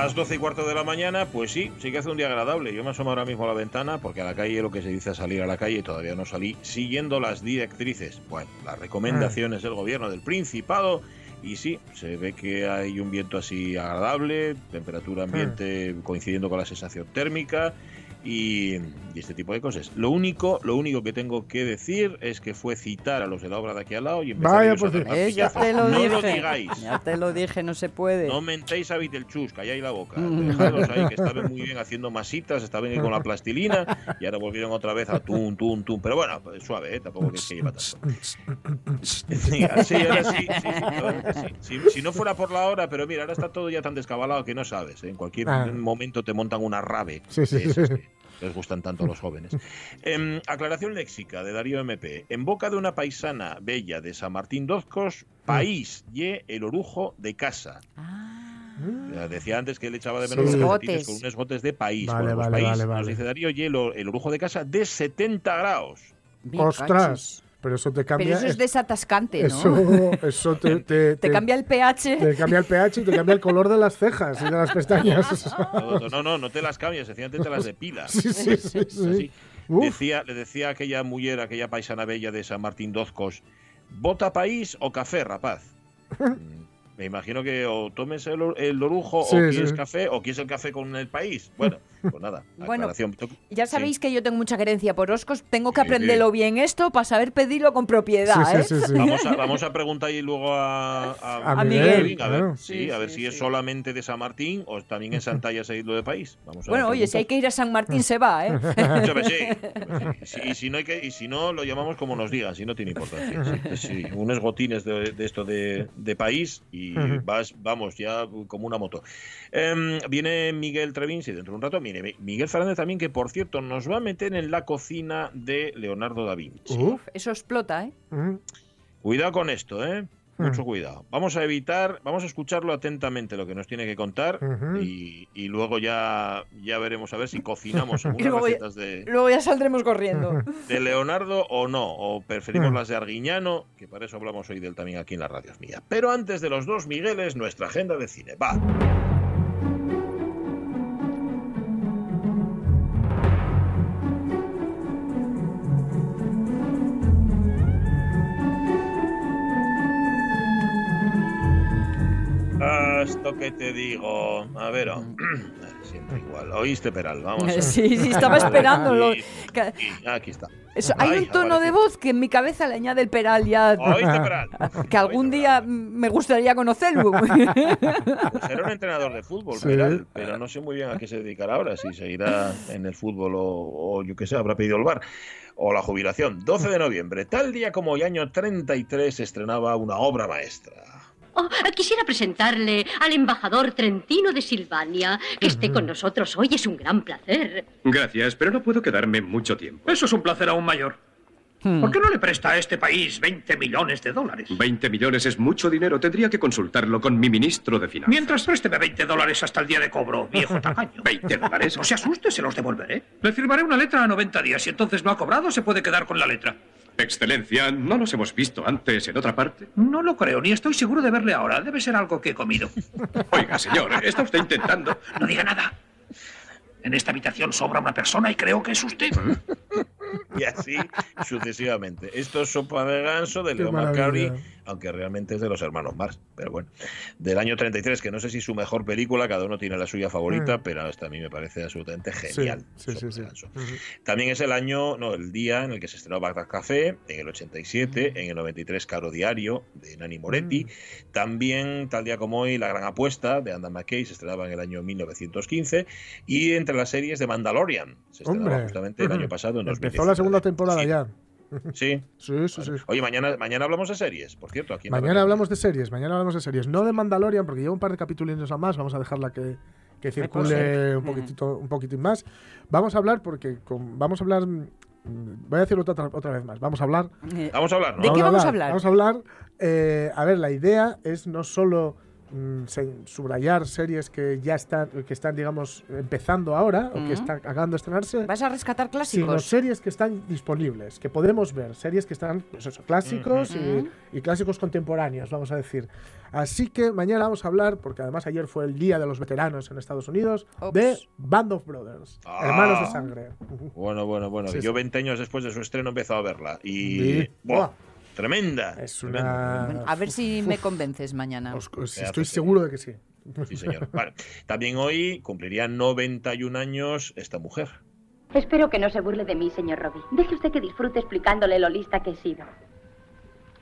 Las 12 y cuarto de la mañana, pues sí, sí que hace un día agradable. Yo me asomo ahora mismo a la ventana porque a la calle lo que se dice es salir a la calle y todavía no salí siguiendo las directrices, bueno, las recomendaciones del gobierno del Principado. Y sí, se ve que hay un viento así agradable, temperatura ambiente coincidiendo con la sensación térmica y, y este tipo de cosas. Lo único, lo único que tengo que decir es que fue citar a los de la obra de aquí al lado y empezar Vaya, a pues, Eh, ya te lo no dije. lo digáis. Ya te lo dije, no se puede. No mentéis a Vitelchus, calláis la boca. Dejadlos ahí, que estaban muy bien haciendo masitas, estaban ahí con la plastilina y ahora volvieron otra vez a tum, tum, tum. Pero bueno, pues, suave, ¿eh? tampoco es que lleva tanto. Sí, ahora sí, sí, sí, que. Si, si no fuera por la hora, pero mira, ahora está todo ya tan descabalado que no sabes. ¿eh? En cualquier Ah. momento te montan una rave. Sí, sí, sí. Les gustan tanto a los jóvenes. Em, aclaración léxica de Darío MP. En boca de una paisana bella de San Martín Dozcos, país y el orujo de casa. Ah. Decía antes que él echaba de menos Sí. los calcetines con unos esgotes de país. Vale, Bueno, vale, país, vale, Nos dice Darío, hielo, el orujo de casa de 70 grados. Ostras. Pero eso te Pero cambia. eso es desatascante, ¿no? eso, eso te, te, Te cambia el pH. te cambia el pH y te cambia el color de las cejas y de las pestañas. No, no, no, no te las cambias, sencillamente te las depilas. Sí, sí, sí, sí. Decía, le decía a aquella mujer, aquella paisana bella de San Martín Dozcos, ¿bota país o café, rapaz? Mm, Me imagino que o tomes el, el orujo Sí, o quieres sí. café o quieres el café con el país. Bueno, pues nada, Bueno. Ya Sí. sabéis que yo tengo mucha querencia por Oscos. Tengo que Sí, aprenderlo bien esto para saber pedirlo con propiedad, Sí, ¿eh? sí, sí, sí. Vamos a, vamos a preguntar y luego a, a, A Miguel, a ver, claro. sí, Sí, a ver sí, si es solamente de San Martín o también en Santalla se ha ido de país. Vamos a Bueno, oye, si hay que ir a San Martín se va, ¿eh? Escúchame, sí. Sí. Y si no hay que, y si no lo llamamos como nos digan, si no tiene importancia. Sí, sí, unos gotines de, de esto de, de país y vas, vamos, ya como una moto. Em, viene Miguel Trevín, sí, dentro de un rato. Mire, Mi- Miguel Fernández también, que por cierto nos va a meter en la cocina de Leonardo da Vinci. Uf. Eso explota, ¿eh? Cuidado con esto, ¿eh? Mucho cuidado. Vamos a evitar, vamos a escucharlo atentamente lo que nos tiene que contar y, y luego ya, ya veremos a ver si cocinamos algunas luego ya- recetas de, Luego ya saldremos corriendo. de Leonardo o no, o preferimos las de Arguiñano, que para eso hablamos hoy del también aquí en la radio mía. Pero antes de los dos Migueles, nuestra agenda de cine. Va. Esto que te digo. A ver, oh, siempre igual. Oíste, Peral, vamos. a ver. Sí, sí, estaba esperándolo. Aquí, está. eso, hay Ay, un tono de voz que en mi cabeza le añade el peral ya. Oíste, Peral. Que algún Oíste, día Peral. me gustaría conocerlo. Pues era un entrenador de fútbol, Sí. Peral, pero no sé muy bien a qué se dedicará ahora, si seguirá en el fútbol o, o yo qué sé, habrá pedido el bar o la jubilación. 12 de noviembre, tal día como hoy, año 33, se estrenaba una obra maestra. Oh, quisiera presentarle al embajador Trentino de Silvania. Que esté con nosotros hoy es un gran placer. Gracias, pero no puedo quedarme mucho tiempo. Eso es un placer aún mayor. Hmm. ¿Por qué no le presta a este país 20 millones de dólares? 20 millones es mucho dinero. Tendría que consultarlo con mi ministro de Finanzas. Mientras présteme 20 dólares hasta el día de cobro, viejo tacaño. ¿20 dólares? No se asuste, se los devolveré. Le firmaré una letra a 90 días. Si entonces no ha cobrado, se puede quedar con la letra. Excelencia, ¿no nos hemos visto antes en otra parte? No lo creo, ni estoy seguro de verle ahora. Debe ser algo que he comido. Oiga, señor, está usted intentando. No diga nada. En esta habitación sobra una persona y creo que es usted. y así sucesivamente. Esto es Sopa de Ganso de Leo. McCarthy, aunque realmente es de los hermanos Mars, pero bueno. Del año 33, que no sé si su mejor película, cada uno tiene la suya favorita, Mm. pero esta a mí me parece absolutamente genial. sí, sí, sí. También es el año, no, el día en el que se estrenó Bagdad Café, en el 87, en el 93 Caro Diario, de Nani Moretti. Mm. También, tal día como hoy, La Gran Apuesta, de Andan McKay, se estrenaba en el año 1915. Y entre las series de Mandalorian, se estrenaba Hombre. justamente el año pasado, en Empezó la segunda temporada ya. Sí. Sí, sí, sí. Oye, mañana, mañana hablamos de series, por cierto. Aquí Mañana hablamos de series, mañana hablamos de series. No de Mandalorian, porque lleva un par de capítulos a más, vamos a dejarla que, que circule un poquitito, un poquitín más. Vamos a hablar, porque con- vamos a hablar. mm, Voy a decirlo otra, otra vez más. Vamos a hablar. Eh, Vamos a hablar, ¿no? ¿De qué vamos a hablar? Vamos a hablar. eh, a ver, la idea es no solo mm, subrayar series que ya están, que están, digamos, empezando ahora o que están acabando de estrenarse, ¿Vas a rescatar sino clásicos? series que están disponibles, que podemos ver, series que están, pues eso, clásicos y- Ujú. y, clásicos contemporáneos, vamos a decir. Así que mañana vamos a hablar, porque además ayer fue el Día de los Veteranos en Estados Unidos, Ops. de Band of Brothers, Ah. Hermanos de Sangre. Bueno, bueno, bueno. Sí, Yo sí. 20 años después de su estreno he empezado a verla. Y. ¡Buah! Buah. Tremenda. Es tremenda. una... A ver si me convences mañana. os- os- Pedazo estoy seguro de que sí. Sí, señor. Vale. También hoy cumpliría 91 años esta mujer. Espero que no se burle de mí, señor Robbie. Deje usted que disfrute explicándole lo lista que he sido.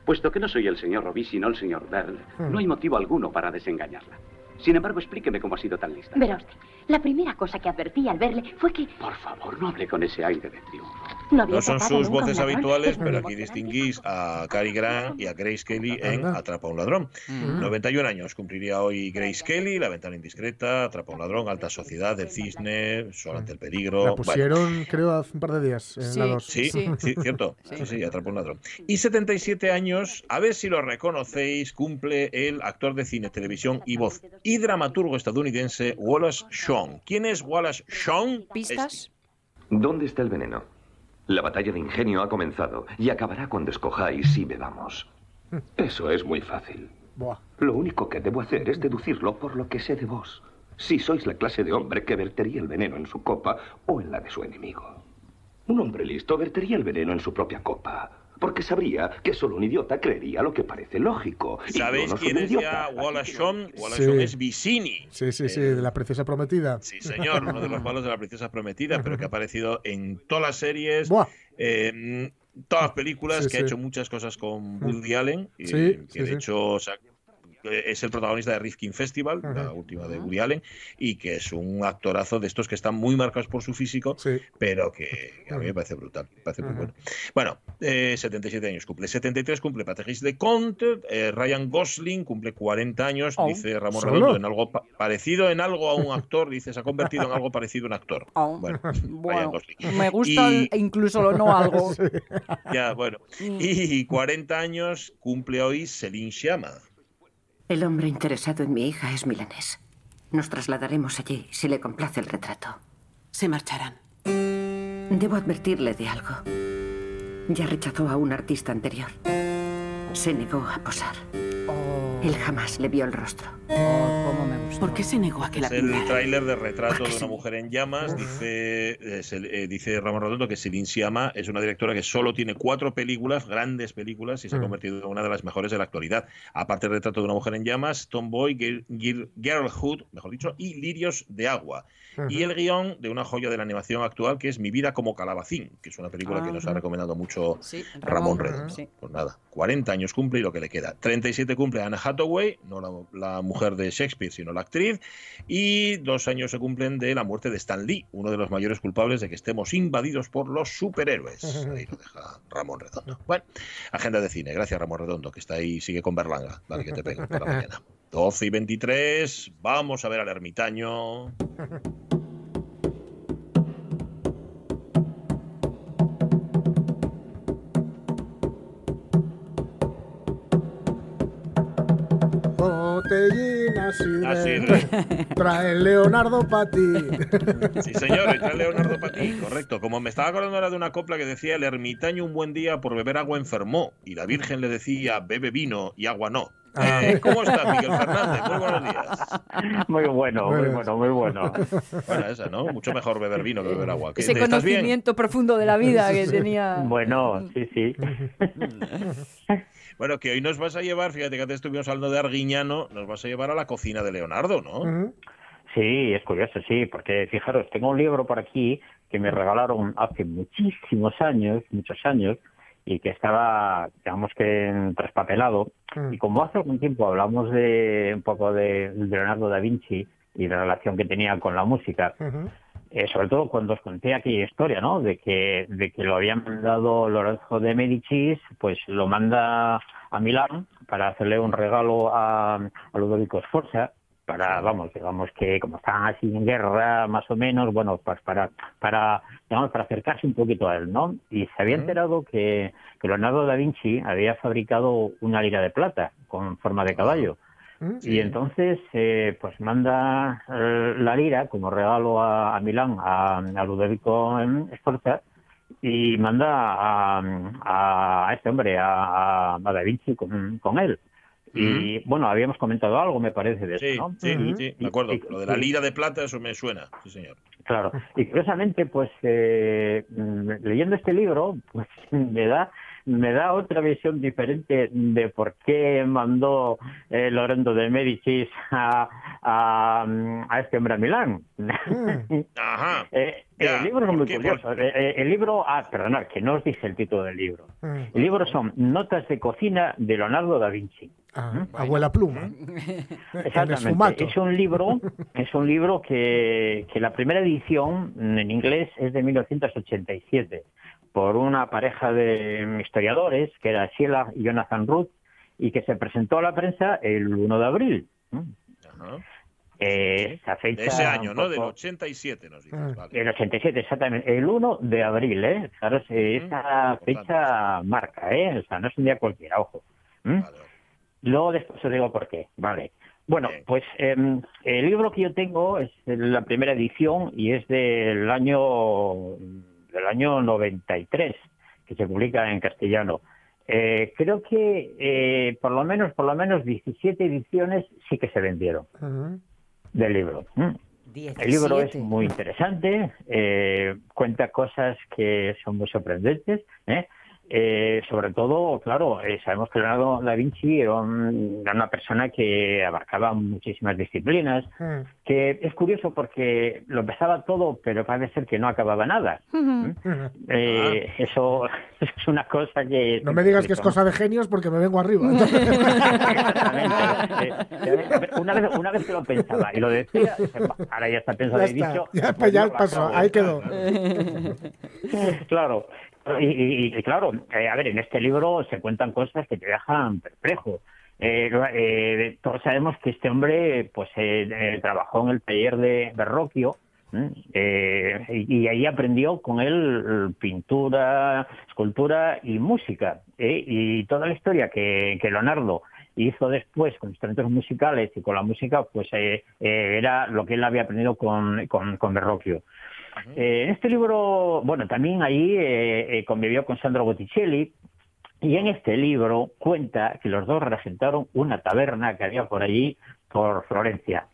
Puesto que no soy el señor Robí, sino el señor Bell, Hmm. no hay motivo alguno para desengañarla. Sin embargo, explíqueme cómo ha sido tan lista. Verá usted, la primera cosa que advertí al verle fue que Por favor, no hable con ese aire de triunfo. no son sus voces ladrón. habituales, pero aquí distinguís a Cary Grant y a Grace Kelly en Anda. Atrapa a un ladrón. Mm. 91 años cumpliría hoy Grace Kelly, La ventana indiscreta, Atrapa a un ladrón, Alta sociedad, El cisne, Sol ante el peligro. La Bueno, pusieron, creo, hace un par de días en Sí. la 2. Sí, Sí. cierto. Sí. Sí, atrapó un ladrón. Y 77 años, a ver si lo reconocéis, cumple el actor de cine, televisión y voz y dramaturgo estadounidense Wallace Shawn. ¿Quién es Wallace Shawn? ¿Pistas? ¿Dónde está el veneno? La batalla de ingenio ha comenzado y acabará cuando escojáis y bebamos. Eso es muy fácil. Buah. Lo único que debo hacer es deducirlo por lo que sé de vos. Si sois la clase de hombre que vertería el veneno en su copa o en la de su enemigo. Un hombre listo vertería el veneno en su propia copa. Porque sabría que solo un idiota creería lo que parece lógico. ¿Sabéis no quién es ya Sí. Shawn es Vicini. Sí, sí, sí, Eh, de la princesa prometida. Sí, señor, uno de los malos de la princesa prometida, pero que ha aparecido en todas las series, Buah. en todas las películas, Sí, que ha hecho muchas cosas con Woody Allen, y Sí, que sí, de sí. hecho o sea, es el protagonista de Rifkin Festival, la última de Woody Allen, y que es un actorazo de estos que están muy marcados por su físico, Sí. pero que a mí me parece brutal, me parece muy bueno. Bueno, eh, 77 años cumple, 73 cumple Patrice de Conte, eh, Ryan Gosling cumple 40 años, Oh. dice Ramón ¿Solo? Redondo, en algo pa- parecido en algo a un actor, dice, se ha convertido en algo parecido a un actor. Oh. Bueno, Ryan Gosling. me gusta Y- incluso lo no algo. Ya, bueno. Y 40 años cumple hoy Celine Sciamma. El hombre interesado en mi hija es milanés. Nos trasladaremos allí si le complace el retrato. Se marcharán. Debo advertirle de algo. Ya rechazó a un artista anterior. Se negó a posar. Él jamás le vio el rostro. Oh, cómo me gusta. ¿Por qué se negó a que la Es el pintara? tráiler de retrato de una mujer en llamas. Dice, eh, eh, dice Ramón Redondo que Celine Sciamma es una directora que solo tiene cuatro películas, grandes películas, y se ha Mm. convertido en una de las mejores de la actualidad. Aparte del retrato de una mujer en llamas, Tomboy, Gir- Gir- Girlhood, mejor dicho, y Lirios de Agua. Y el guion de una joya de la animación actual que es Mi vida como calabacín, que es una película que nos ha recomendado mucho Sí, Ramón Ramón, Redondo. sí. Pues nada, 40 años cumple y lo que le queda. 37 cumple Anne Hathaway, no la, la mujer de Shakespeare, sino la actriz. Y dos años se cumplen de la muerte de Stan Lee, uno de los mayores culpables de que estemos invadidos por los superhéroes. Ahí lo deja Ramón Redondo. Bueno, agenda de cine. Gracias, Ramón Redondo, que está ahí, sigue con Berlanga. Vale, que te pego por la mañana. 12 y 23, vamos a ver al ermitaño. Botellina. Trae Leonardo para ti. Sí, señor, está Leonardo Patí, correcto. Como me estaba acordando ahora de una copla que decía, el ermitaño un buen día por beber agua enfermó, y la Virgen le decía, bebe vino y agua no. Ah. Eh, ¿Cómo estás, Miguel Fernández? Muy buenos días. Muy bueno, muy bueno, muy bueno. Buena esa, ¿no? Mucho mejor beber vino que beber agua. ¿Qué- Ese conocimiento profundo de la vida que tenía. Bueno, sí, sí. Bueno, que hoy nos vas a llevar, fíjate que antes estuvimos hablando de Arguiñano, nos vas a llevar a la cocina de Leonardo, ¿no? Sí, es curioso, sí, porque fijaros, tengo un libro por aquí que me regalaron hace muchísimos años, muchos años, y que estaba, digamos que traspapelado. Mm. Y como hace algún tiempo hablamos de un poco de Leonardo da Vinci y la relación que tenía con la música, eh, sobre todo cuando os conté aquella historia, ¿no? De que, de que lo había mandado Lorenzo de Medicis, pues lo manda a Milán para hacerle un regalo a, a Ludovico Sforza, para, vamos, digamos que como estaban así en guerra, más o menos, bueno, pues para, para, digamos, para acercarse un poquito a él, ¿no? Y se había enterado que, que Leonardo da Vinci había fabricado una lira de plata con forma de caballo. Y entonces, eh, pues manda eh, la lira como regalo a, a Milán, a, a Ludovico em, Sforza, y manda a, a, este hombre, a Da Vinci con, con él. Y bueno, habíamos comentado algo, me parece, de Sí, eso, ¿no? sí, Y- sí, de acuerdo. y- Lo de la lira de plata, eso me suena, sí, señor. Claro. Y curiosamente, pues eh, mm, leyendo este libro, pues me da me da otra visión diferente de por qué mandó eh, Lorenzo de Medicis a, a, mm, a este hombre a Milán. Ajá. Eh, Ya, el libro es ¿por muy qué? curioso. Eh, eh, el libro, ah, perdonad, que no os dije el título del libro. El libro son Notas de cocina de Leonardo da Vinci. Ah, Abuela pluma. Exactamente. Es un libro, es un libro que, que la primera edición en inglés es de 1987 por una pareja de historiadores que era Sheila y Jonathan Ruth y que se presentó a la prensa el 1 de abril. Ajá. Eh, esa fecha De ese año, ¿no? Del poco- 87, nos dices. Vale. el 87, exactamente. El 1 de abril, ¿eh? Claro, sí, esa fecha marca, ¿eh? O sea, no es un día cualquiera, ojo. ¿Mm? Luego después os digo por qué, vale. Bueno, pues em, el libro que yo tengo es la primera edición y es del año del año 93, que se publica en castellano. Eh, creo que eh, por lo menos por lo menos 17 ediciones sí que se vendieron del libro. ¿m? El libro es 17. muy interesante, eh, cuenta cosas que son muy sorprendentes. ¿eh? Eh, sobre todo, claro, eh, sabemos que Leonardo da Vinci era, un- era una persona que abarcaba muchísimas disciplinas, Mm. que es curioso porque lo empezaba todo, pero parece ser que no acababa nada. Eh, Eso es una cosa que... No me digas que es cosa de genios porque me vengo arriba. Eh, una, vez, una vez que lo pensaba y lo decía, dije, "Va, ahora ya está pensado Ya y dicho. ya, pues ya no lo pasó, acabo". ahí quedó. claro. Y, claro, eh, a ver, en este libro se cuentan cosas que te dejan perplejo. Eh, eh, todos sabemos que este hombre pues eh, eh, trabajó en el taller de eh, y, y ahí aprendió con él pintura, escultura y música. Y toda la historia que, que Leonardo hizo después con instrumentos musicales y con la música, pues eh, eh, era lo que él había aprendido con, con, con Eh, en este libro, bueno, también ahí eh, eh, convivió con Sandro Botticelli y en este libro cuenta que los dos regentaron una taberna que había por allí, por Florencia,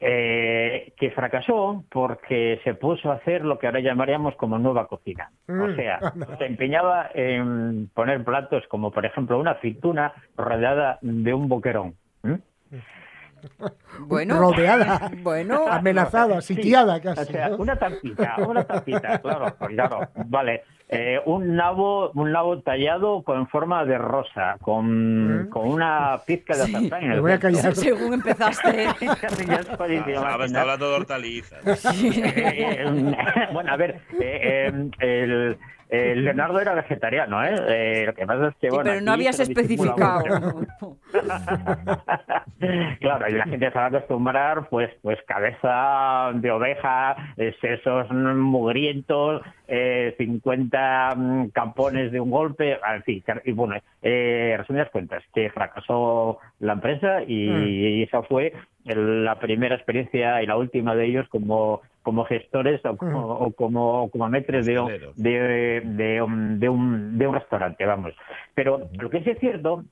eh, que fracasó porque se puso a hacer lo que ahora llamaríamos como nueva cocina. O Mm. sea, se empeñaba en poner platos como, por ejemplo, una aceituna rodeada de un boquerón. Bueno, Rodeada. Bueno, Amenazada, sitiada Sí, casi. O sea, ¿no? una tapita, una tapita, claro, claro, vale. Eh, un nabo, un nabo tallado con forma de rosa, con, con una pizca de azafrán en el voy a callar. según empezaste. Podéis Ah, estaba imaginar. hablando de hortalizas. Eh, bueno, a ver, eh, eh, el, el Leonardo era vegetariano, ¿eh? Eh, Lo que pasa es que, Sí, bueno, pero no habías especificado. claro, y la gente se va a acostumbrar, pues, pues cabeza de oveja, eh, sesos mugrientos, eh, 50 mm, campones de un golpe, en fin, y bueno, eh, resumidas cuentas, que fracasó la empresa y, Mm. y esa fue la primera experiencia y la última de ellos como como gestores o como, o como, como metres de, un- de, de, un, de, un, de un restaurante, vamos. Pero lo que sí es cierto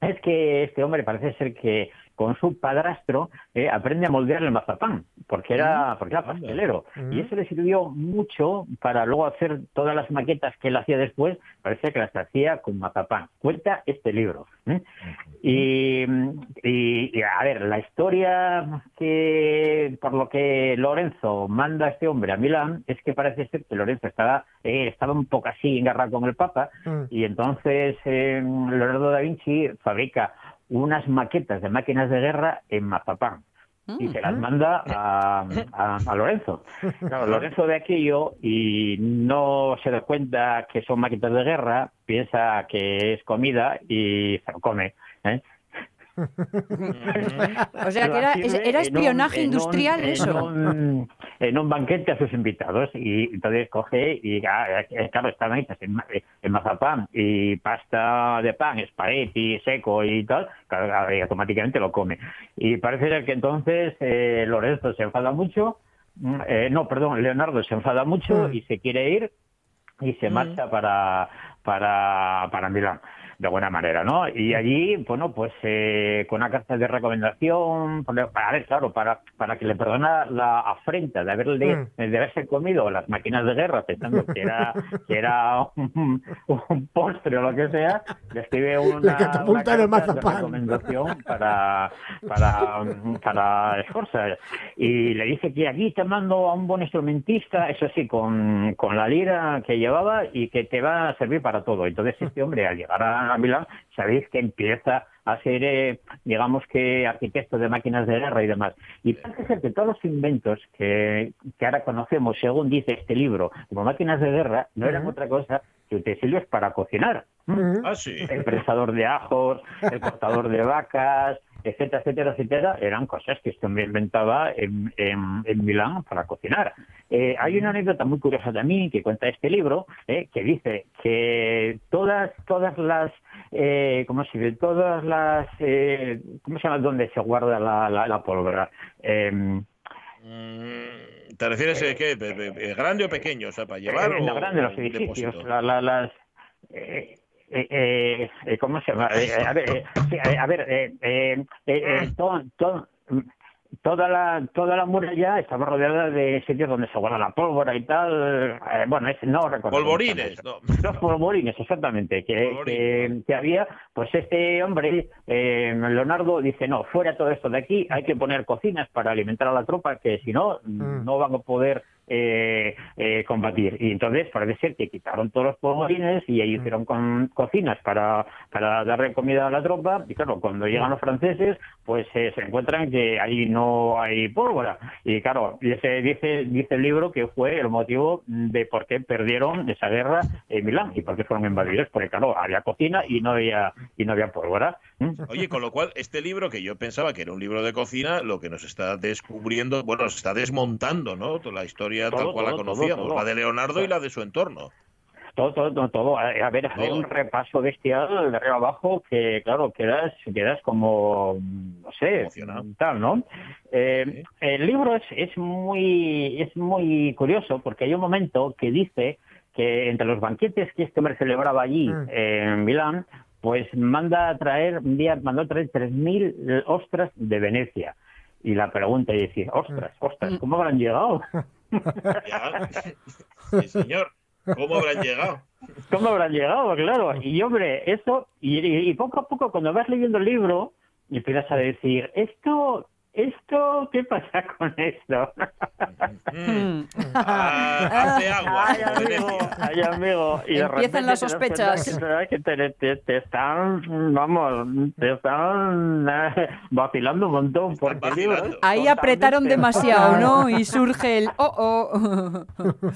es que este hombre parece ser que con su padrastro eh, aprende a moldear el mazapán, porque era, porque era pastelero. Y eso le sirvió mucho para luego hacer todas las maquetas que él hacía después, parece que las hacía con mazapán. Cuenta este libro. ¿eh? Y, y, y, a ver, la historia que por lo que Lorenzo manda a este hombre a Milán es que parece ser que Lorenzo estaba, eh, estaba un poco así en guerra con el Papa y entonces eh, Leonardo da Vinci fabrica unas maquetas de máquinas de guerra en Mazapán y se las manda a, a- a Lorenzo. Claro, Lorenzo ve aquello y no se da cuenta que son máquinas de guerra, piensa que es comida y se lo come. ¿eh? O sea, que era, era en un- espionaje en un- industrial en eso. un- en un banquete a sus invitados y entonces coge y ah, eh, claro estaban hechas en, ma- en mazapán y pasta de pan espagueti seco y tal claro, y automáticamente lo come. Y parece ser que entonces eh, Lorenzo se enfada mucho mm, eh, no perdón Leonardo se enfada mucho y se quiere ir y se marcha para para para Milán de buena manera, ¿no? Y allí, bueno, pues eh, con una carta de recomendación, a ver, claro, para, para que le perdona la afrenta de haberle de haberse comido las máquinas de guerra pensando que era que era un, un postre o lo que sea, le escribe una, una de carta mazapán. recomendación para para para Sforza y le dice que aquí te mando a un buen instrumentista, eso sí, con, con la lira que llevaba y que te va a servir para todo. Entonces este hombre al llegar a Milán, sabéis que empieza a ser, eh, digamos que, arquitecto de máquinas de guerra y demás. Y parece ser que todos los inventos que, que ahora conocemos, según dice este libro, como máquinas de guerra, no eran otra cosa que utensilios para cocinar. Ah, sí. El presador de ajos, el cortador de vacas, etcétera, etcétera, etcétera, eran cosas que este hombre inventaba en, en- en Milán para cocinar. Eh, hay una anécdota muy curiosa también que cuenta este libro, eh, que dice que todas, todas las, eh, ¿cómo se dice? Todas las, eh, ¿cómo se llama? Donde se guarda la, la, la pólvora. Em, Mm, ¿Te refieres a qué? ¿Pe- pe- pe- ¿Grande o pequeño? O sea, para llevar Eh, o la grande, los edificios, la- la- las... eh, eh, eh, eh, ¿Cómo se llama? Eh, eh, a ver, eh, eh, a ver, eh, eh, eh, eh, to- to- toda la toda la muralla estaba rodeada de sitios donde se guarda la pólvora y tal. eh, bueno, es, no recuerdo. Polvorines, no. Los polvorines, exactamente, que, que, que había, pues este hombre, eh, Leonardo, dice, no, fuera todo esto de aquí, hay que poner cocinas para alimentar a la tropa, que si no, no van a poder eh, eh, combatir. Y entonces parece ser que quitaron todos los polvorines y ahí hicieron con, cocinas para, para darle comida a la tropa. Y claro, cuando llegan los franceses, pues eh, se encuentran que ahí no hay pólvora. Y claro, dice, dice, dice el libro que fue el motivo de por qué perdieron esa guerra en Milán y por qué fueron invadidos, porque claro, había cocina y no había, y no había pólvora. ¿Mm? Oye, con lo cual, este libro que yo pensaba que era un libro de cocina, lo que nos está descubriendo, bueno, nos está desmontando, ¿no? Toda la historia Todo, tal cual la todo, todo, conocíamos, todo. la de Leonardo y la de su entorno. Todo, todo, todo, todo. A a ver, hacer un repaso bestial de arriba abajo que, claro, quedas, quedas como, no sé, tal, ¿no? Eh, El libro es, es muy es muy curioso porque hay un momento que dice que entre los banquetes que este hombre celebraba allí en Milán, pues manda a traer, un día mandó a traer 3.000 ostras de Venecia. Y la pregunta es decir, ostras, ostras, ¿cómo habrán llegado? Señor. ¿Cómo habrán llegado? ¿Cómo habrán llegado? Claro. Y hombre, eso, y poco a poco cuando vas leyendo el libro, empiezas a decir, esto, esto, ¿qué pasa con esto? Ah, hace agua. Ay, amigo, ay, amigo. Y Empiezan las sospechas. que te, te- te están, vamos, te están eh, vacilando un montón. Porque es Ahí apretaron demasiado, ¿no? Y surge el oh oh.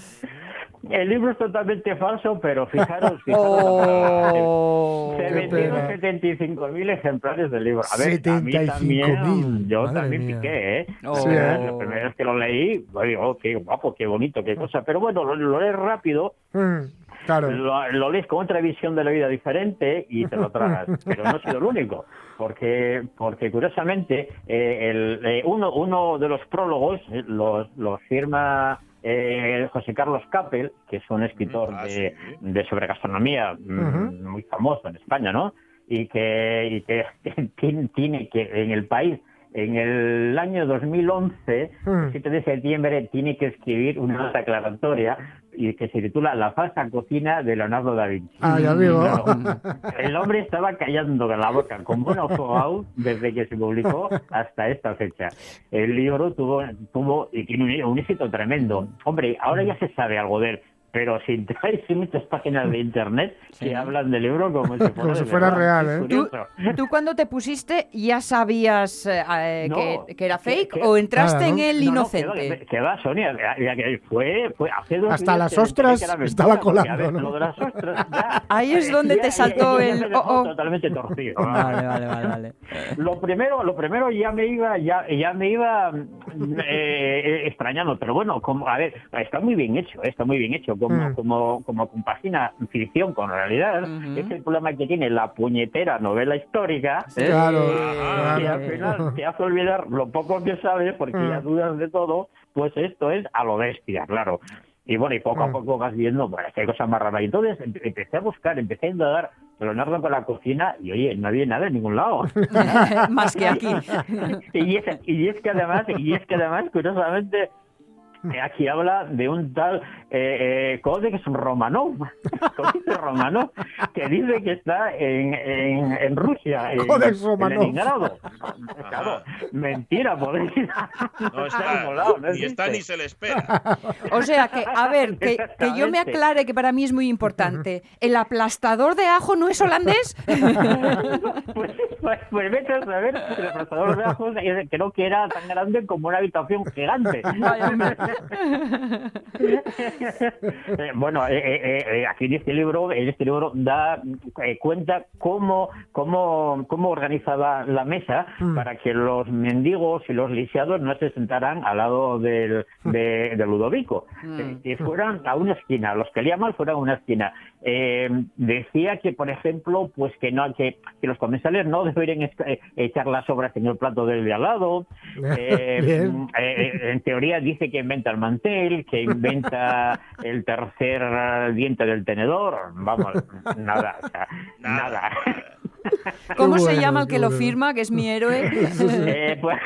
El libro es totalmente falso, pero fijaros, fijaros. Oh, se vendieron pena. 75.000 ejemplares del libro. A ver, a mí 75.000, también, yo también mía. piqué, ¿eh? Oh. Sí, La primera vez que lo leí, digo, oh, qué guapo, qué bonito, qué cosa. Pero bueno, lo, lo lees rápido, Mm, Claro. lo, lo lees con otra visión de la vida diferente y te lo tragas. Pero no ha sido el único, porque porque curiosamente eh, el, eh, uno, uno de los prólogos eh, los, los firma eh, José Carlos Capel, que es un escritor Ah, de, de sobre gastronomía mm, muy famoso en España, ¿no? y que, y que tiene que en el país en el año 2011, Hmm. el 7 de septiembre, tiene que escribir una nota aclaratoria y que se titula La falsa cocina de Leonardo da Vinci. Ay, amigo. Claro, el hombre estaba callando de la boca con buen ojo out desde que se publicó hasta esta fecha. El libro tuvo, tuvo y tiene un éxito tremendo. Hombre, ahora ya se sabe algo de él. Pero si entráis en muchas páginas de internet que hablan del libro como si fuera, Como si de fuera verdad. real, ¿eh? ¿Tú cuando te pusiste ya sabías eh, eh, No, que, que era fake que- o entraste Nada, en el No, no, inocente? que, que va, Sonia, fue, fue hace dos Hasta días las ostras estaba colando, ver, ¿no? Lo de las ostras, ya, Ahí es donde ya- te saltó ya el oh, oh. totalmente torcido. Vale, vale, vale, vale. Lo primero, lo primero ya me iba, ya, ya me iba eh, eh, extrañando, pero bueno, como, a ver, está muy bien hecho, está muy bien hecho, como, Mm. como, como compagina ficción con realidad, es el problema que tiene la puñetera novela histórica, ¿eh? Claro, que claro. al final te hace olvidar lo poco que sabes, porque ya Mm. dudas de todo, pues esto es a lo bestia, claro. Y bueno, y poco a Mm. poco vas viendo, pues, que hay cosas más raras. Y entonces empe- empecé a buscar, empecé a indagar Leonardo con la cocina y oye, no había nada en ningún lado. Más que aquí. y, es, y es que además, y es que además, curiosamente, aquí habla de un tal eh, eh, Codex Romanov, Codex Romanov, que dice que está en, en, en Rusia, en, Codex en Romanov. Leningrado. Claro, mentira, podéis No está en está, ningún lado, no ni está ni se le espera. O sea que, a ver, que, que yo me aclare que para mí es muy importante. ¿El aplastador de ajo no es holandés? pues, pues, pues vete a saber el procesador de ajos eh, creo que era tan grande como una habitación gigante. Eh, bueno, eh, eh, aquí en este libro, en este libro da eh, cuenta cómo, cómo, cómo organizaba la mesa Mm. para que los mendigos y los lisiados no se sentaran al lado del, de, de Ludovico, eh, que fueran a una esquina, los que leía mal fueran a una esquina. Eh, decía que, por ejemplo, pues que no que, que los comensales no deberían echar las sobras en el plato del de al lado. Eh, eh, en teoría dice que inventa el mantel, que inventa el tercer diente del tenedor. Vamos, nada, o sea, nada. ¿Cómo se llama el que lo firma, que es mi héroe? Eh, pues,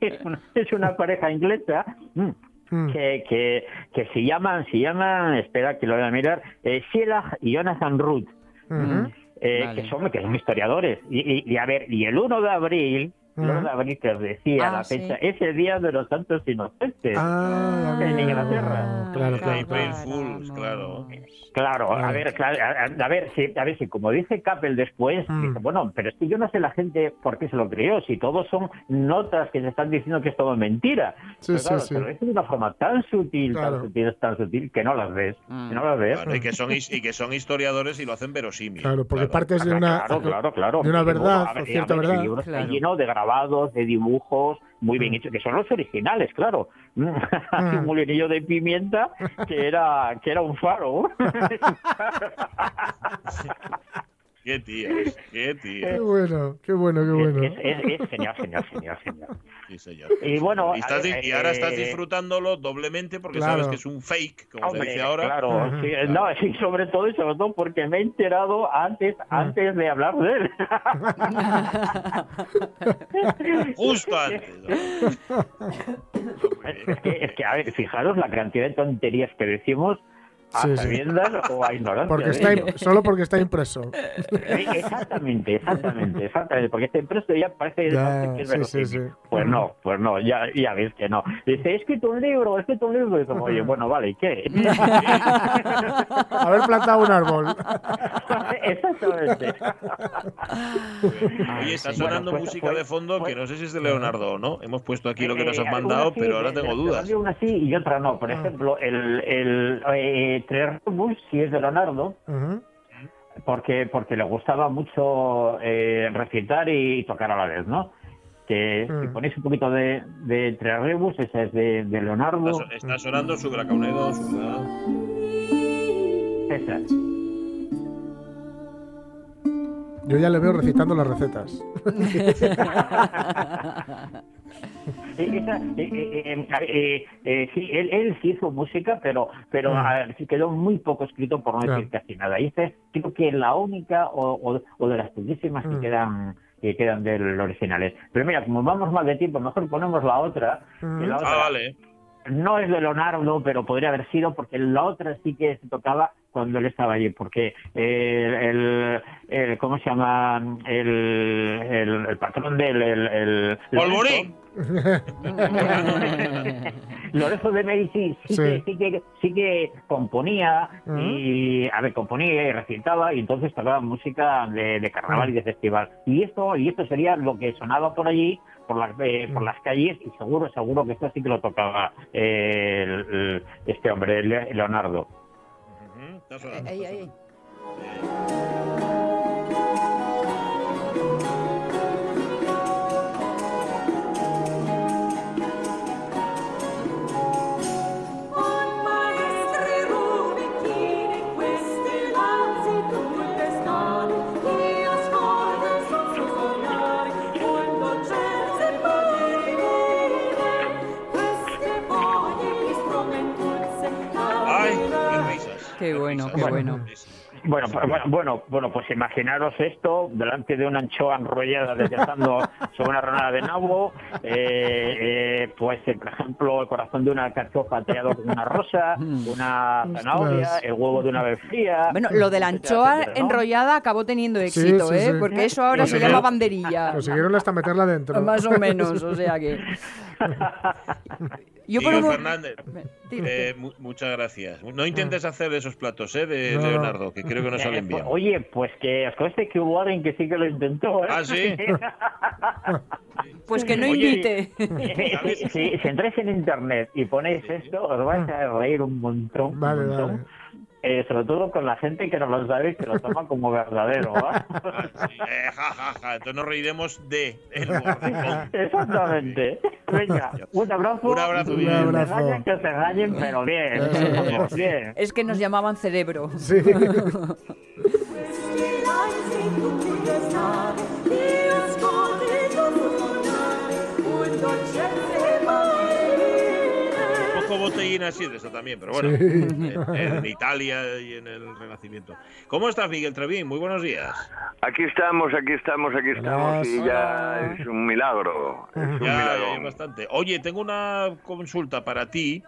es, una, es una pareja inglesa mm, Mm. que, que, que se llaman, se llaman, espera que lo voy a mirar, eh, Sheila y Jonathan Root. Ujú. eh, Vale. que son que son historiadores y, y- y a ver y el 1 de abril el 1 de abril que os decía Ah, la sí. fecha es el día de los santos inocentes Ah, en amigo. Inglaterra. Claro, claro. Claro. Claro, a ver, claro, a, a ver, si, a ver, si como dice Capel después, Mm. dice, bueno, pero es que yo no sé la gente por qué se lo creyó, si todos son notas que se están diciendo que es todo mentira. Sí, Pero sí, claro, sí. lo dice de una forma tan sutil, Claro. tan sutil, tan sutil, que no las ves, que no las ves. Claro, y, que son, y que son historiadores y lo hacen verosímil. Claro, porque Claro. partes de una, Claro, claro, claro. de una verdad, ver, o cierta ver, verdad. Libro está lleno de grabados, de dibujos muy bien hechos, que son los originales, claro. Un molinillo de pimienta que era, que era un faro. Qué tíos, qué Qué tíos. bueno, qué bueno, qué bueno. Es, es- es genial, genial, genial, genial. Sí, señor. Y bueno, Y, estás di- eh, y ahora estás eh, disfrutándolo doblemente porque Claro. sabes que es un fake, como se Hombre, dice ahora. Claro, sí, no, sí, sobre todo y sobre todo porque me he enterado antes, antes de hablar de él. Justo antes. es, que, es que, a ver, fijaros la cantidad de tonterías que decimos a Sí, sí. o a ignorancia. Porque está, im- solo porque está impreso. Sí, Exactamente, exactamente, exactamente, porque este impreso ya parece, Ya, parece que es sí, sí, verosímil. sí. Pues no, pues no, ya, ya ves que no. Dice, he escrito un libro, he escrito un libro, y como, oye, bueno, vale, ¿y qué? Haber plantado un árbol. Exactamente. Oye, está Bueno, sonando pues- música pues- de fondo que no sé si es de Leonardo o no. Hemos puesto aquí lo que nos Eh, han mandado, pero ahora tengo dudas. Una sí y otra no. Ah. Por ejemplo, el, el eh, Tres Rebus sí es de Leonardo, porque porque le gustaba mucho eh, recitar y tocar a la vez, ¿no? Que si Mm. ponéis un poquito de, de Tres Rebus, esa es de, de Leonardo. Está sonando su Bracaunedo, su Esa. Yo ya le veo recitando las recetas. Eh, esa, eh, eh, eh, eh, eh, sí, él, él sí hizo música, pero pero ah, sí quedó muy poco escrito, por no decir casi nada. Y esta es, creo que la única o, o, o de las poquísimas que Mm. quedan que quedan del originales. Pero mira, como vamos mal de tiempo, mejor ponemos la otra. que la otra Ah, vale. no es de Leonardo, pero podría haber sido, porque la otra sí que se tocaba cuando él estaba allí, porque eh, el, el- ¿cómo se llama? El, el, el patrón del... El, el, ¡Polvorín! Lorenzo de Medici sí, Sí. Que, sí, que, sí que componía y a ver, componía y recitaba y entonces tocaba música de, de carnaval y de festival. Y esto, y esto sería lo que sonaba por allí, por las, eh, por las calles, y seguro, seguro que esto sí que lo tocaba eh, el- el- este hombre, Le- Leonardo. Ujú, está sonando, Ey, está ey, ey. sonando. ¡Ay, bueno, qué bueno. Bueno, pues, bueno, bueno, bueno, pues imaginaros esto delante de una anchoa enrollada deslizando sobre una ronada de nabo, eh, eh, pues eh, por ejemplo el corazón de una carchofa tallado con una rosa, una zanahoria, el huevo de una ave fría. Bueno, lo de la anchoa etcétera, ¿no? enrollada acabó teniendo éxito, sí, ¿eh? sí. Porque eso ahora se llama banderilla. Consiguieron hasta meterla dentro. Más o menos, o sea que. Yo por mo- Fernández, eh, mu- muchas gracias. No intentes hacer esos platos eh, de No. Leonardo, que creo que no salen bien. Oye, pues que os conste que hubo alguien que sí que lo intentó, ¿eh? ¿Ah, sí? Pues que no Oye, invite. si, si- si entráis en internet y ponéis esto, os vais a reír un montón. un Vale, montón. vale. Eh, sobre todo con la gente que no lo sabe y que lo toma como verdadero, ¿va? Sí, eh, ja, ja, ja. Entonces nos reiremos de con. Exactamente. Venga, un abrazo. Un abrazo, bien. que Un se abrazo. engañen, que se engañen, pero bien. Bien. Es que nos llamaban cerebro. Sí. Un poco botellina así de eso también, pero bueno. Sí. En, en Italia y en el Renacimiento. ¿Cómo estás, Miguel Trevín? Muy buenos días. Aquí estamos, aquí estamos, aquí estamos y ya es un milagro. Es un Ya, milagro. bastante. Oye, tengo una consulta para ti.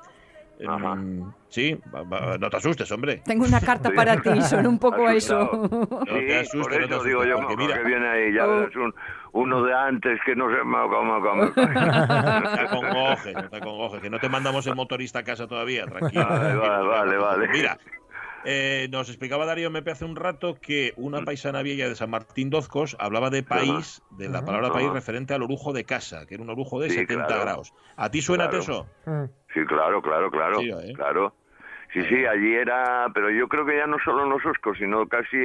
Mm, sí, va- va- no te asustes, hombre. Tengo una carta para ti, son un poco a eso. No te Sí, asustes, por no te eso digo asustes, yo, porque mira, que viene ahí, ya Oh. verás, un, uno de antes que no sé cómo, cómo, cómo. no te acongojes, no te acongojes, que no te mandamos el motorista a casa todavía, tranquilo. Vale, vale, vale, vale. Mira, eh, nos explicaba Darío Mepe hace un rato que una paisana vieja de San Martín Dozcos hablaba de país, de la palabra país referente al orujo de casa, que era un orujo de Sí, 70 claro. grados. ¿A ti suena Claro. eso? Sí, claro, claro, claro, Sí, ¿eh? claro. Sí, sí, allí era, pero yo creo que ya no solo en los Oscos, sino casi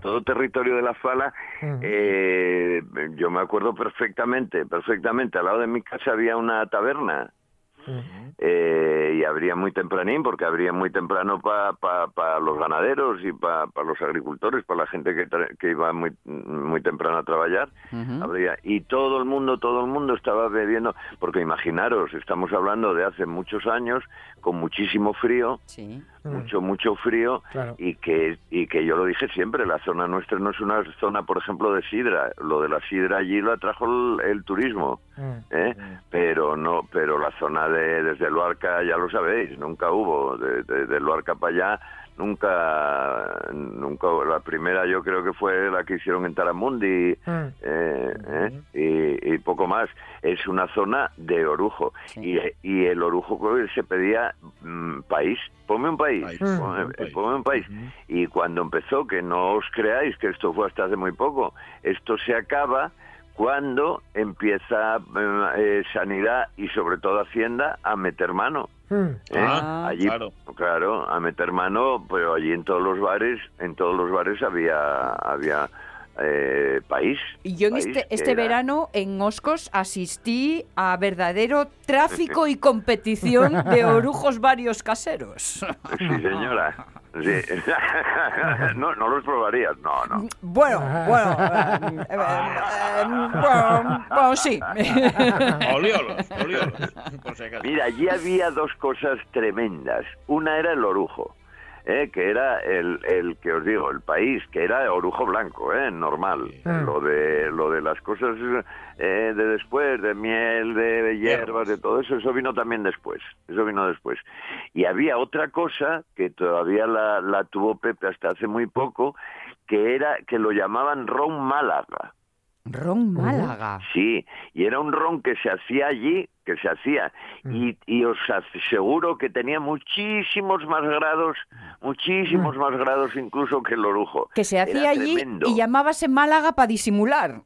todo territorio de la Fala. Eh, yo me acuerdo perfectamente, perfectamente. Al lado de mi casa había una taberna eh, y abría muy tempranín, porque abría muy temprano para los ganaderos y para los agricultores, para la gente que, tra- que iba muy, muy temprano a trabajar. Y todo el mundo, todo el mundo estaba bebiendo, porque imaginaros, estamos hablando de hace muchos años, con muchísimo frío, mucho, mucho frío, Claro. y que y que yo lo dije siempre, la zona nuestra no es una zona, por ejemplo, de sidra. Lo de la sidra allí lo atrajo el, el turismo, ¿eh? pero no, pero la zona de desde Luarca ya lo sabéis, nunca hubo de, de, de Luarca para allá. Nunca, nunca, la primera yo creo que fue la que hicieron en Taramundi eh, eh, y, y poco más. Es una zona de orujo y, y el orujo creo que se pedía mm, país, ponme un país, ponme, ponme un país. Y cuando empezó, que no os creáis que esto fue hasta hace muy poco, esto se acaba cuando empieza eh, eh, Sanidad y sobre todo Hacienda a meter mano. ¿eh? Ah, allí, claro. a meter mano, pero allí en todos los bares, en todos los bares había, había eh, país. Y yo en país este, este era- verano en Oscos asistí a verdadero tráfico y competición de orujos varios caseros. Sí, señora. Sí. no, no los probarías, no, no. Bueno, bueno, eh, eh, eh, bueno, bueno, sí. Oliolos, oliolos. Mira, allí había dos cosas tremendas. Una era el orujo, ¿eh? que era el, el que os digo, el país, que era orujo blanco, ¿eh? normal. Mm. Lo de lo de las cosas eh, de después, de miel, de hierbas, de todo eso, eso vino también después. Eso vino después. Y había otra cosa que todavía la, la tuvo Pepe hasta hace muy poco, que era que lo llamaban ron Málaga. Ron Málaga. Sí, y era un ron que se hacía allí, que se hacía, y, y os aseguro que tenía muchísimos más grados, muchísimos más grados incluso que el orujo. Que se Era hacía allí tremendo. y llamábase Málaga para disimular.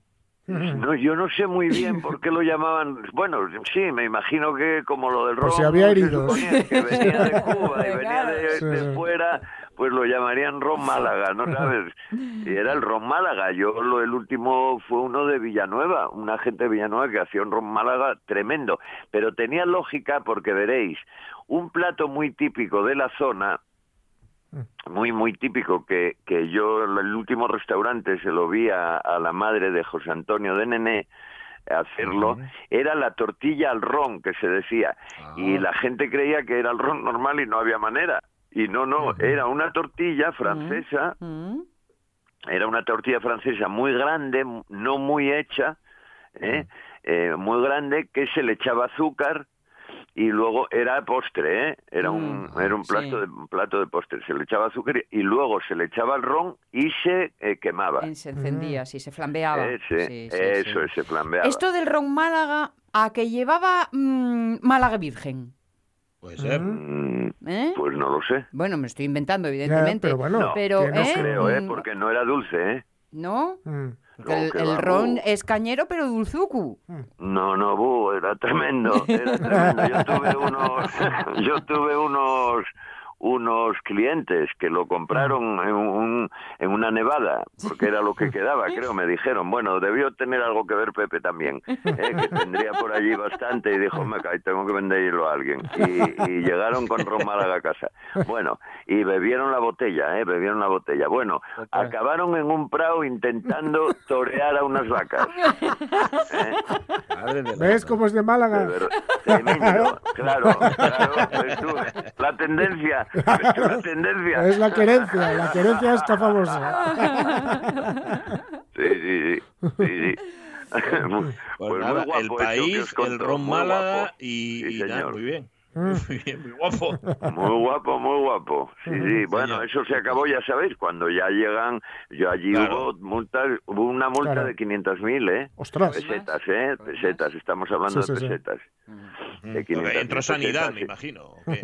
No, yo no sé muy bien por qué lo llamaban. Bueno, sí, me imagino que como lo del si había se heridos. suponía que venía de Cuba y venía de fuera, pues lo llamarían ron Málaga, ¿no sabes? Y era el ron Málaga. Yo lo el último fue uno de Villanueva, una gente de Villanueva que hacía un ron Málaga tremendo. Pero tenía lógica porque veréis, un plato muy típico de la zona muy muy típico que, que yo el último restaurante se lo vi a, a la madre de José Antonio de Nené hacerlo era la tortilla al ron que se decía. Y la gente creía que era el ron normal y no había manera. Y no no era una tortilla francesa. Era una tortilla francesa muy grande no muy hecha ¿eh? Eh, muy grande que se le echaba azúcar y luego era postre, ¿eh? Era un era un plato de un plato de postre, se le echaba azúcar y luego se le echaba el ron y se eh, quemaba. Se encendía, sí, se flambeaba. Ese, Sí, sí, eso, sí. ese flambeaba. Esto del ron Málaga, a que llevaba mm, Málaga Virgen. Puede ser. Mm, ¿Eh? Pues no lo sé. Bueno, me estoy inventando, evidentemente. pero bueno, No, pero, que no ¿eh? creo, ¿eh? Mm, Porque no era dulce, ¿eh? ¿No? El, ron es cañero, pero dulzucu. No, no, bu, era tremendo, era tremendo. Yo tuve unos, yo tuve unos, unos clientes que lo compraron en, un, en una nevada, porque era lo que quedaba, creo, me dijeron. Bueno, debió tener algo que ver Pepe también, eh, que tendría por allí bastante, y dijo, me cae, tengo que venderlo a alguien. Y, y llegaron con ron Málaga a casa. Bueno, y bebieron la botella, eh, bebieron la botella. Bueno, acabaron en un prado intentando torear a unas vacas. ¿Ves cómo es de Málaga? De ver- Tremendo, claro, claro, pues tú, la tendencia, la tendencia. Es la querencia, la querencia está famosa. Sí, sí, sí, sí, sí. Muy- Pues, pues nada, guapo el país, conto, el ron Málaga guapo. y, Sí, y nada, señor. muy bien. Mm. Muy bien, muy guapo. Muy guapo, muy guapo. Sí, sí. Bueno, eso se acabó, ya sabéis, cuando ya llegan, yo allí Claro. hubo multas, hubo una multa Claro. de 500.000, ¿eh? Ostras. Pesetas, ¿eh? Pesetas, estamos hablando Sí, de sí, sí. pesetas. De Porque 500.000 entró sanidad, pesetas, me sí. imagino. ¿o qué?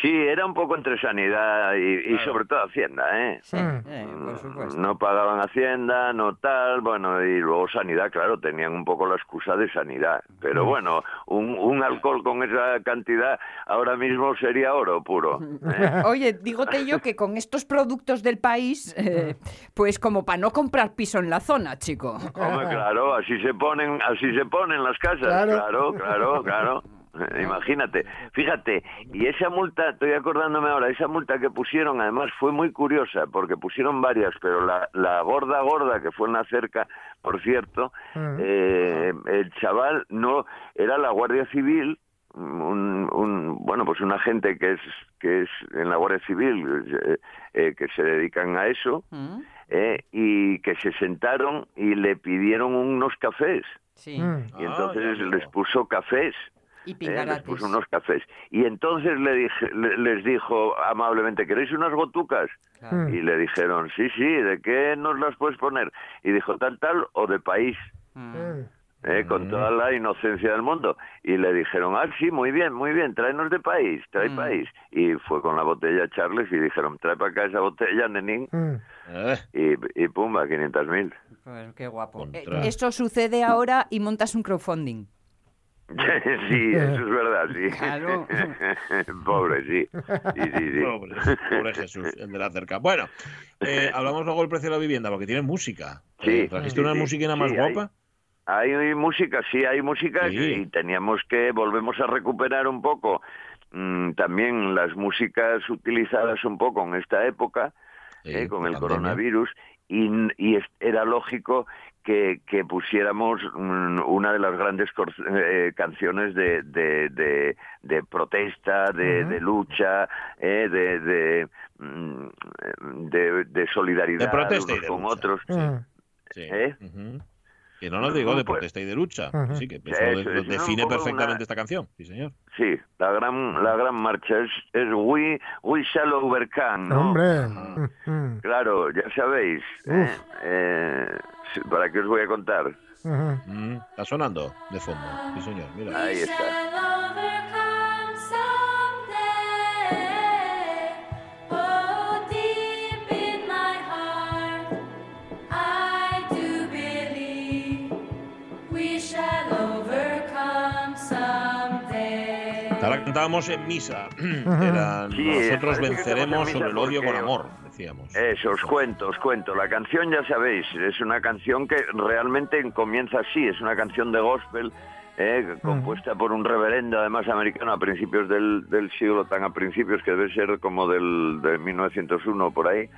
Sí, era un poco entre sanidad y, sobre todo Hacienda, ¿eh? Sí, Mm. eh, por supuesto. No pagaban Hacienda, no tal, bueno, y luego Sanidad, claro, tenían un poco la excusa de Sanidad. Pero bueno, un, un alcohol con esa cantidad ahora mismo sería oro puro. ¿eh? Oye, dígote yo que con estos productos del país, eh, pues como para no comprar piso en la zona, chico. Hombre, claro, así se ponen, así se ponen las casas, Claro. claro, claro, claro. Imagínate, fíjate, y esa multa, estoy acordándome ahora, esa multa que pusieron además fue muy curiosa, porque pusieron varias, pero la, la gorda gorda, que fue en la cerca, por cierto, Mm. eh, el chaval no, era la Guardia Civil, un, un- bueno, pues una gente que es, que es en la Guardia Civil, eh, eh, que se dedican a eso, Mm, eh, y que se sentaron y le pidieron unos cafés. Sí. Mm. Y Ah, entonces les puso cafés. Y eh, les puso unos cafés. Y entonces le dije, le- les dijo amablemente, ¿queréis unas gotucas? Mm. Y le dijeron, sí, sí, ¿de qué nos las puedes poner? Y dijo, tal, tal, o de país. Mm. Mm. eh, con toda la inocencia del mundo. Y le dijeron, ah, sí, muy bien, muy bien, tráenos de país, trae Mm. país. Y fue con la botella Charles y dijeron, trae para acá esa botella, nenín. Mm. Eh, Y, y pumba, 500 mil. Pues qué guapo. Eh, esto sucede ahora y montas un crowdfunding. sí, eso es verdad, sí. Claro. Pobre, sí. Sí, sí, sí. Pobre, pobre Jesús, el de la cerca. Bueno, eh, hablamos luego del precio de la vivienda, porque tiene música. Sí. Eh, ¿Trajiste sí, una sí. musiquina más Sí, guapa? Hay, hay música, sí, hay música Sí. y teníamos que, volvemos a recuperar un poco mm, también las músicas utilizadas un poco en esta época, eh, con el pandemia. coronavirus, y, era lógico que, que pusiéramos mm, una de las grandes eh, canciones de, de, de, de protesta, de, de lucha, eh, de, de, mm, solidaridad unos con lucha. otros. Sí. ¿Eh? Que no nos digo de Pues- protesta y de lucha. Sí, que eso Eso lo define perfectamente una- esta canción. Sí, señor. Sí, la gran, la gran marcha es, es We, we Shall Overcome, ¿no? Hombre. Claro, ya sabéis. ¿eh? Eh, ¿Para qué os voy a contar? Mm, está sonando de fondo. Sí, señor. Mira. Ahí está. Cantábamos en misa. Sí, nosotros venceremos sobre el odio con amor, decíamos. Eso, os cuento, os cuento. La canción, ya sabéis, es una canción que realmente comienza así, es una canción de gospel, eh, compuesta por un reverendo, además americano, a principios del, del siglo, tan a principios que debe ser como del, de 1901 por ahí.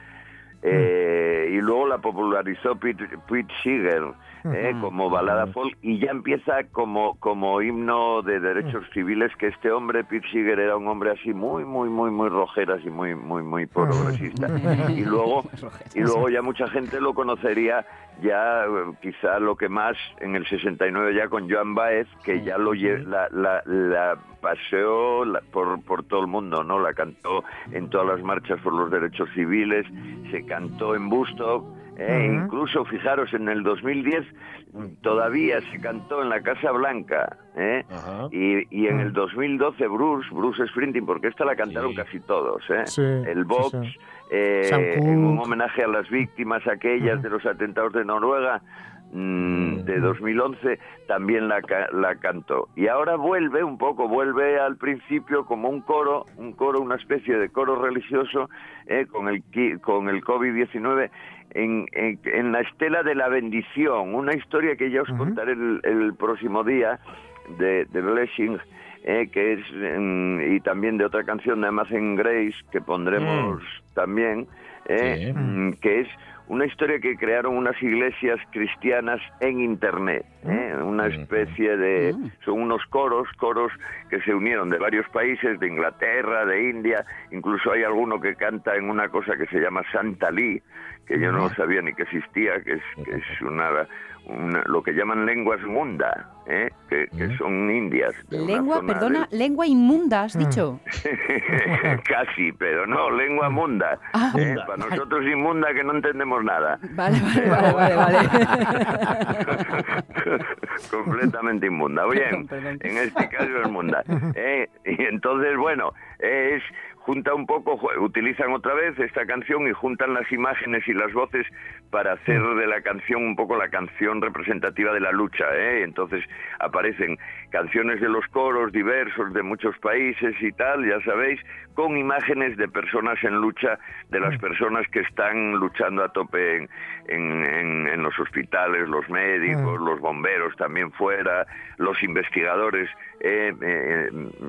Eh, y luego la popularizó Pete, Pete Seeger eh, como balada folk y ya empieza como, como himno de derechos civiles que este hombre, Pete Seeger, era un hombre así muy, muy, muy, muy rojeras y muy, muy, muy progresista. y luego, y luego ya mucha gente lo conocería ya quizá lo que más en el 69 ya con Joan Baez, que ya lo la, la, la paseó la- por, por todo el mundo, ¿no? La cantó en todas las marchas por los derechos civiles, se cantó en Busto, eh, incluso fijaros en el 2010 todavía se cantó en la Casa Blanca, ¿eh? y, y en el 2012 Bruce, Bruce Sprinting, porque esta la cantaron casi todos, ¿eh? Sí, el Vox, sí. eh, en un homenaje a las víctimas aquellas de los atentados de Noruega mm, de 2011 también la, la cantó. Y ahora vuelve un poco vuelve al principio como un coro un coro una especie de coro religioso eh, con el con el covid 19 en, en, en la estela de la bendición. Una historia que ya os contaré el, el próximo día de, de Blessing eh, que es mm, y también de otra canción de Amazing Grace que pondremos también eh, mm, que es una historia que crearon unas iglesias cristianas en internet ¿eh? una especie de son unos coros coros que se unieron de varios países de Inglaterra de India incluso hay alguno que canta en una cosa que se llama Santa Lee que yo no sabía ni que existía que es que es una, una- lo que llaman lenguas munda ¿eh? que, que son indias de Lengua, perdona, lengua inmunda, has dicho. Casi, pero no, lengua munda. Ah. ¿eh? Para nosotros inmunda que no entendemos nada. Vale, vale, vale, vale, Completamente inmunda. Bien, en este caso es munda. ¿eh? Y entonces, bueno, es junta un poco, utilizan otra vez esta canción y juntan las imágenes y las voces para hacer de la canción un poco la canción representativa de la lucha. ¿eh? Entonces aparecen canciones de los coros diversos de muchos países y tal, ya sabéis, con imágenes de personas en lucha, de las personas que están luchando a tope en, en- en- en los hospitales, los médicos, los bomberos también fuera, los investigadores, eh, eh,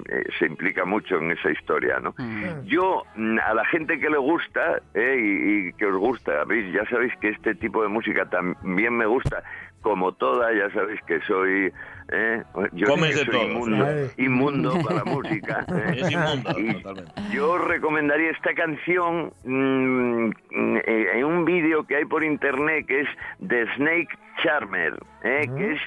eh, se implica mucho en esa historia, ¿no? Yo, mm, a la gente que le gusta eh, y, y que os gusta, ¿veis? ya sabéis que este tipo de música también me gusta, como toda, ya sabéis que soy... eh, yo Comes sí que de soy todo. inmundo, inmundo para la música. eh. Es inmundo, Y totalmente. yo os recomendaría esta canción mm, mm, eh, en un vídeo que hay por internet que es The Snake Charmer, eh, que es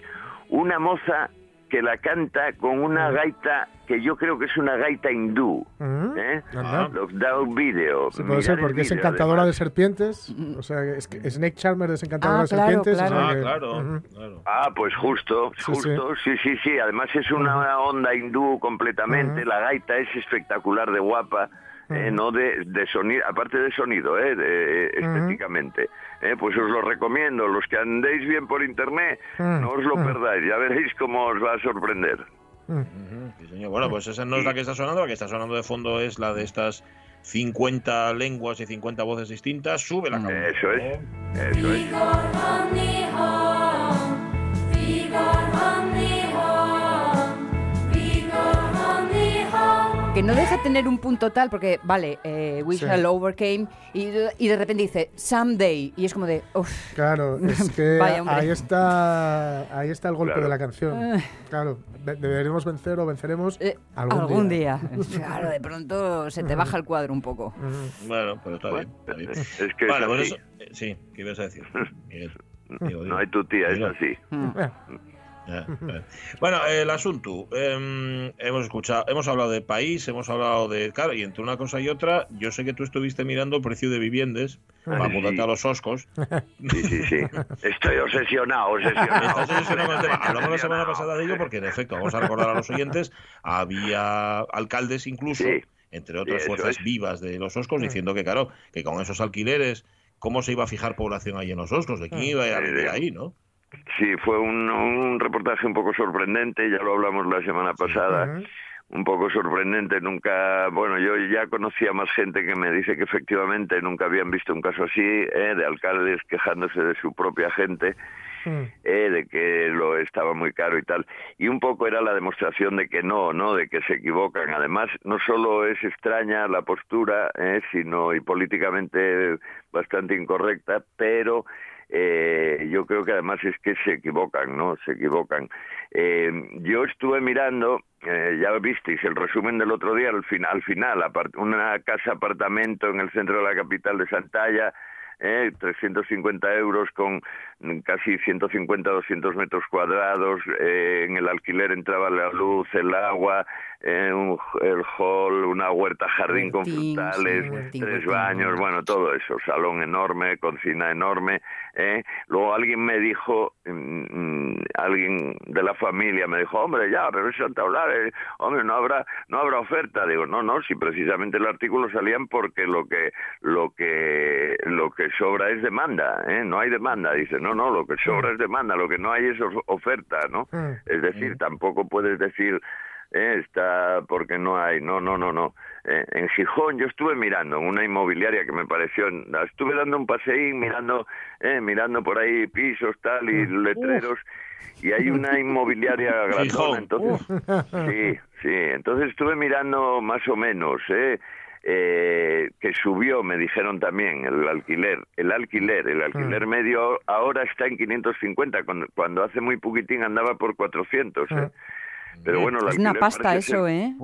una moza que la canta con una gaita que yo creo que es una gaita hindú. ¿eh? Anda. Os da un vídeo. Sí, puede ser porque es encantadora además. de serpientes. O sea, es que Snake Charmer es encantadora Ah, de claro, serpientes. claro. Ah, claro, Ujú. claro. Ah, pues justo, Sí, justo, sí, sí, sí. Además es una onda hindú completamente. La gaita es espectacular de guapa, eh, no de, de sonido, aparte de sonido, eh, de, estéticamente. Eh, pues os lo recomiendo. Los que andéis bien por internet, no os lo perdáis. Ya veréis cómo os va a sorprender. Sí, señor. Bueno, pues esa no es la que está sonando, la que está sonando de fondo es la de estas 50 lenguas y 50 voces distintas. Sube la cabeza. Eso es, eso es. Que no deja tener un punto tal, porque, vale, eh, We Sí. Shall Overcame, y, y de repente dice Someday, y es como de, uff. Claro, es que Vaya, ahí está ahí está el golpe Claro. de la canción. Ah. Claro, de- deberemos vencer o venceremos algún, Algún día. día. Claro, de pronto se te baja el cuadro un poco. Bueno, pero está bien. Está bien. Es que Vale, es pues eso- eh, sí, ¿qué ibas a decir? Miguel? No hay tu tía, es así. Bueno, el asunto. em, hemos escuchado, hemos hablado de país, hemos hablado de. Claro, y entre una cosa y otra, yo sé que tú estuviste mirando el precio de viviendas para Ay, mudarte sí. a los Oscos. Sí, sí, sí. Estoy obsesionado, obsesionado. Estás obsesionado con el tema. Hablamos la semana pasada de ello porque, en efecto, vamos a recordar a los oyentes, había alcaldes incluso, entre otras fuerzas es. vivas de los Oscos, diciendo que, claro, que con esos alquileres, ¿cómo se iba a fijar población ahí en los Oscos? ¿De quién iba a vivir ahí, no? Sí, fue un, un reportaje un poco sorprendente, ya lo hablamos la semana pasada. Un poco sorprendente, nunca, bueno, yo ya conocía más gente que me dice que efectivamente nunca habían visto un caso así, ¿eh? de alcaldes quejándose de su propia gente, eh, de que lo estaba muy caro y tal. Y un poco era la demostración de que no, ¿no? De que se equivocan. Además, no solo es extraña la postura, eh, sino y políticamente bastante incorrecta, pero eh, yo creo que además es que se equivocan, ¿no? Se equivocan. Eh, yo estuve mirando, eh, ya visteis el resumen del otro día, al final, al final una casa apartamento en el centro de la capital de Santalla, eh, 350 euros con casi 150, 200 metros cuadrados. eh, en el alquiler entraba la luz, el agua, eh, un- el hall, una huerta jardín con frutales, sí, huertín, tres huertín. baños, bueno, todo eso. Salón enorme, cocina enorme. eh. Luego alguien me dijo, mm, mm, alguien de la familia me dijo, hombre, ya, pero es Santa Eulalia, hombre, no habrá, no habrá oferta. Digo, no, no, si precisamente el artículo salían porque lo que, lo que, lo que sobra es demanda, ¿eh? no hay demanda. Dice, no, no, lo que sobra es demanda, lo que no hay es of- oferta, ¿no? Es decir, tampoco puedes decir eh, está porque no hay, no, no, no, no. Eh, en Gijón yo estuve mirando en una inmobiliaria que me pareció, estuve dando un paseín mirando, eh, mirando por ahí pisos tal y letreros y hay una inmobiliaria grandona, entonces sí, sí, entonces estuve mirando más o menos, eh, eh, que subió, me dijeron también, el alquiler. El alquiler, el alquiler medio ahora está en 550, cuando, cuando hace muy poquitín andaba por 400. ¿eh? Pero bueno, Es una pasta eso, ser- ¿eh?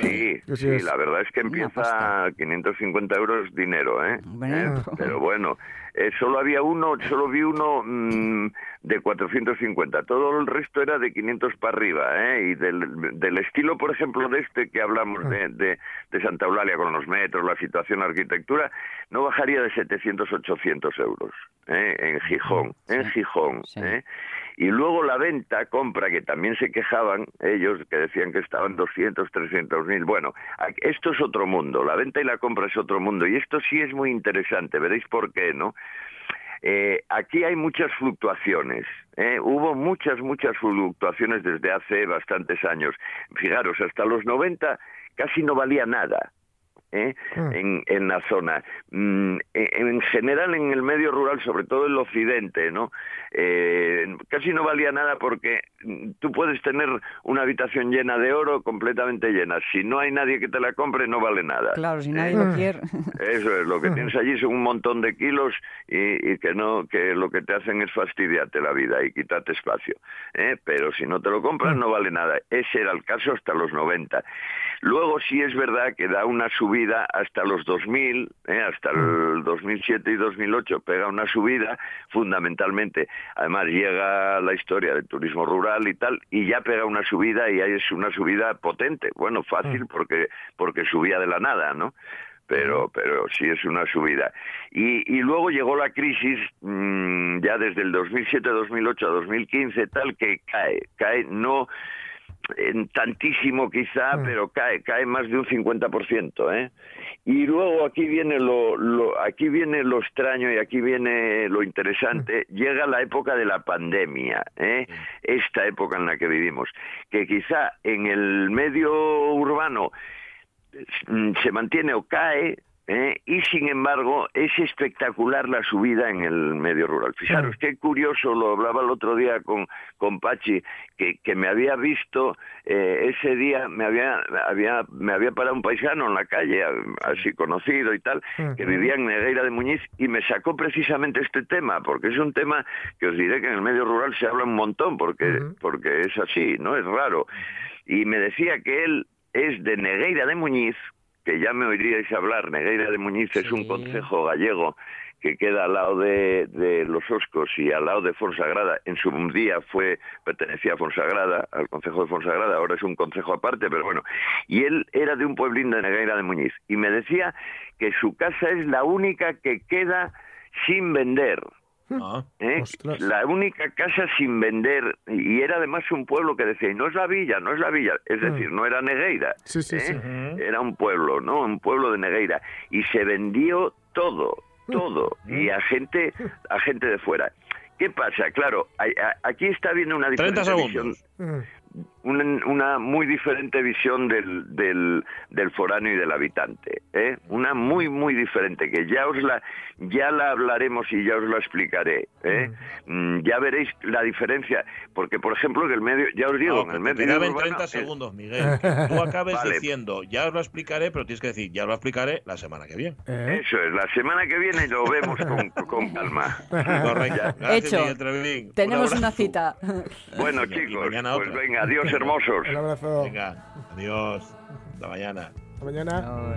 Sí, Sí, sí, es. la verdad es que empieza a 550 euros dinero, ¿eh? Bueno. ¿Eh? Pero bueno, eh, solo había uno, solo vi uno mm, de 450, todo el resto era de 500 para arriba, ¿eh? Y del, del estilo, por ejemplo, de este que hablamos de, de, de Santa Eulalia con los metros, la situación, la arquitectura, no bajaría de 700, 800 euros, ¿eh? En Gijón, en Gijón, ¿eh? Y luego la venta, compra, que también se quejaban ellos, que decían que estaban 200, 300 mil. Bueno, esto es otro mundo, la venta y la compra es otro mundo. Y esto sí es muy interesante, veréis por qué, ¿no? Eh, aquí hay muchas fluctuaciones. ¿eh? Hubo muchas, muchas fluctuaciones desde hace bastantes años. Fijaros, hasta los 90 casi no valía nada. ¿eh? en, en la zona. Mm, en, en general en el medio rural, sobre todo el occidente, ¿no? Eh, casi no valía nada porque tú puedes tener una habitación llena de oro completamente llena. Si no hay nadie que te la compre, no vale nada. Claro, si ¿eh? nadie lo quiere. Eso es, lo que tienes allí son un montón de kilos y, y que no, que lo que te hacen es fastidiarte la vida y quitarte espacio. ¿eh? Pero si no te lo compras no vale nada. Ese era el caso hasta los 90. Luego sí es verdad que da una subida hasta los 2000, ¿eh? hasta el 2007 y 2008 pega una subida fundamentalmente. Además llega la historia del turismo rural y tal y ya pega una subida y ahí es una subida potente. Bueno, fácil porque porque subía de la nada, ¿no? pero pero sí es una subida. Y, y luego llegó la crisis mm, ya desde el 2007, 2008 a 2015 tal que cae, cae no en tantísimo quizá, pero cae, cae más de un 50%, ¿eh? Y luego aquí viene lo, lo, aquí viene lo extraño y aquí viene lo interesante. Llega la época de la pandemia, ¿eh? esta época en la que vivimos, que quizá en el medio urbano mm, se mantiene o cae, ¿eh? y sin embargo es espectacular la subida en el medio rural. Fijaros qué curioso, lo hablaba el otro día con, con Pachi, que, que me había visto eh, ese día, me había, había, me había parado un paisano en la calle, así conocido y tal, que vivía en Negueira de Muñiz, y me sacó precisamente este tema, porque es un tema que os diré que en el medio rural se habla un montón, porque, porque es así, ¿no? Es raro. Y me decía que él es de Negueira de Muñiz, que ya me oiríais hablar, Negueira de Muñiz es un concejo gallego que queda al lado de, de, Los Oscos y al lado de Fonsagrada. En su día fue pertenecía a Fonsagrada, al concejo de Fonsagrada, ahora es un concejo aparte, pero bueno. Y él era de un pueblín de Negueira de Muñiz y me decía que su casa es la única que queda sin vender. ¿Eh? La única casa sin vender, y era además un pueblo que decía, y no es la villa, no es la villa, es decir, no era Negueira, ¿eh? era un pueblo, ¿no? Un pueblo de Negueira, y se vendió todo, todo, y a gente, a gente de fuera. ¿Qué pasa? Claro, aquí está viendo una diferencia visión, una, una, muy diferente visión del, del, del, foráneo y del habitante, ¿eh? una muy muy diferente que ya os la ya la hablaremos y ya os la explicaré, ¿eh? mm. ya veréis la diferencia, porque por ejemplo en el medio ya os digo no, en el medio te urbano, 30 es- segundos, Miguel. Tú acabes Vale. diciendo, ya os lo explicaré, pero tienes que decir, ya lo explicaré la semana que viene. Eso es, la semana que viene lo vemos con, con calma. Correcto. Gracias, Hecho. Miguel Treviñín. Un Tenemos una cita. Bueno chicos, pues venga, adiós hermosos. Un abrazo. Venga, adiós. Hasta mañana. Hasta mañana.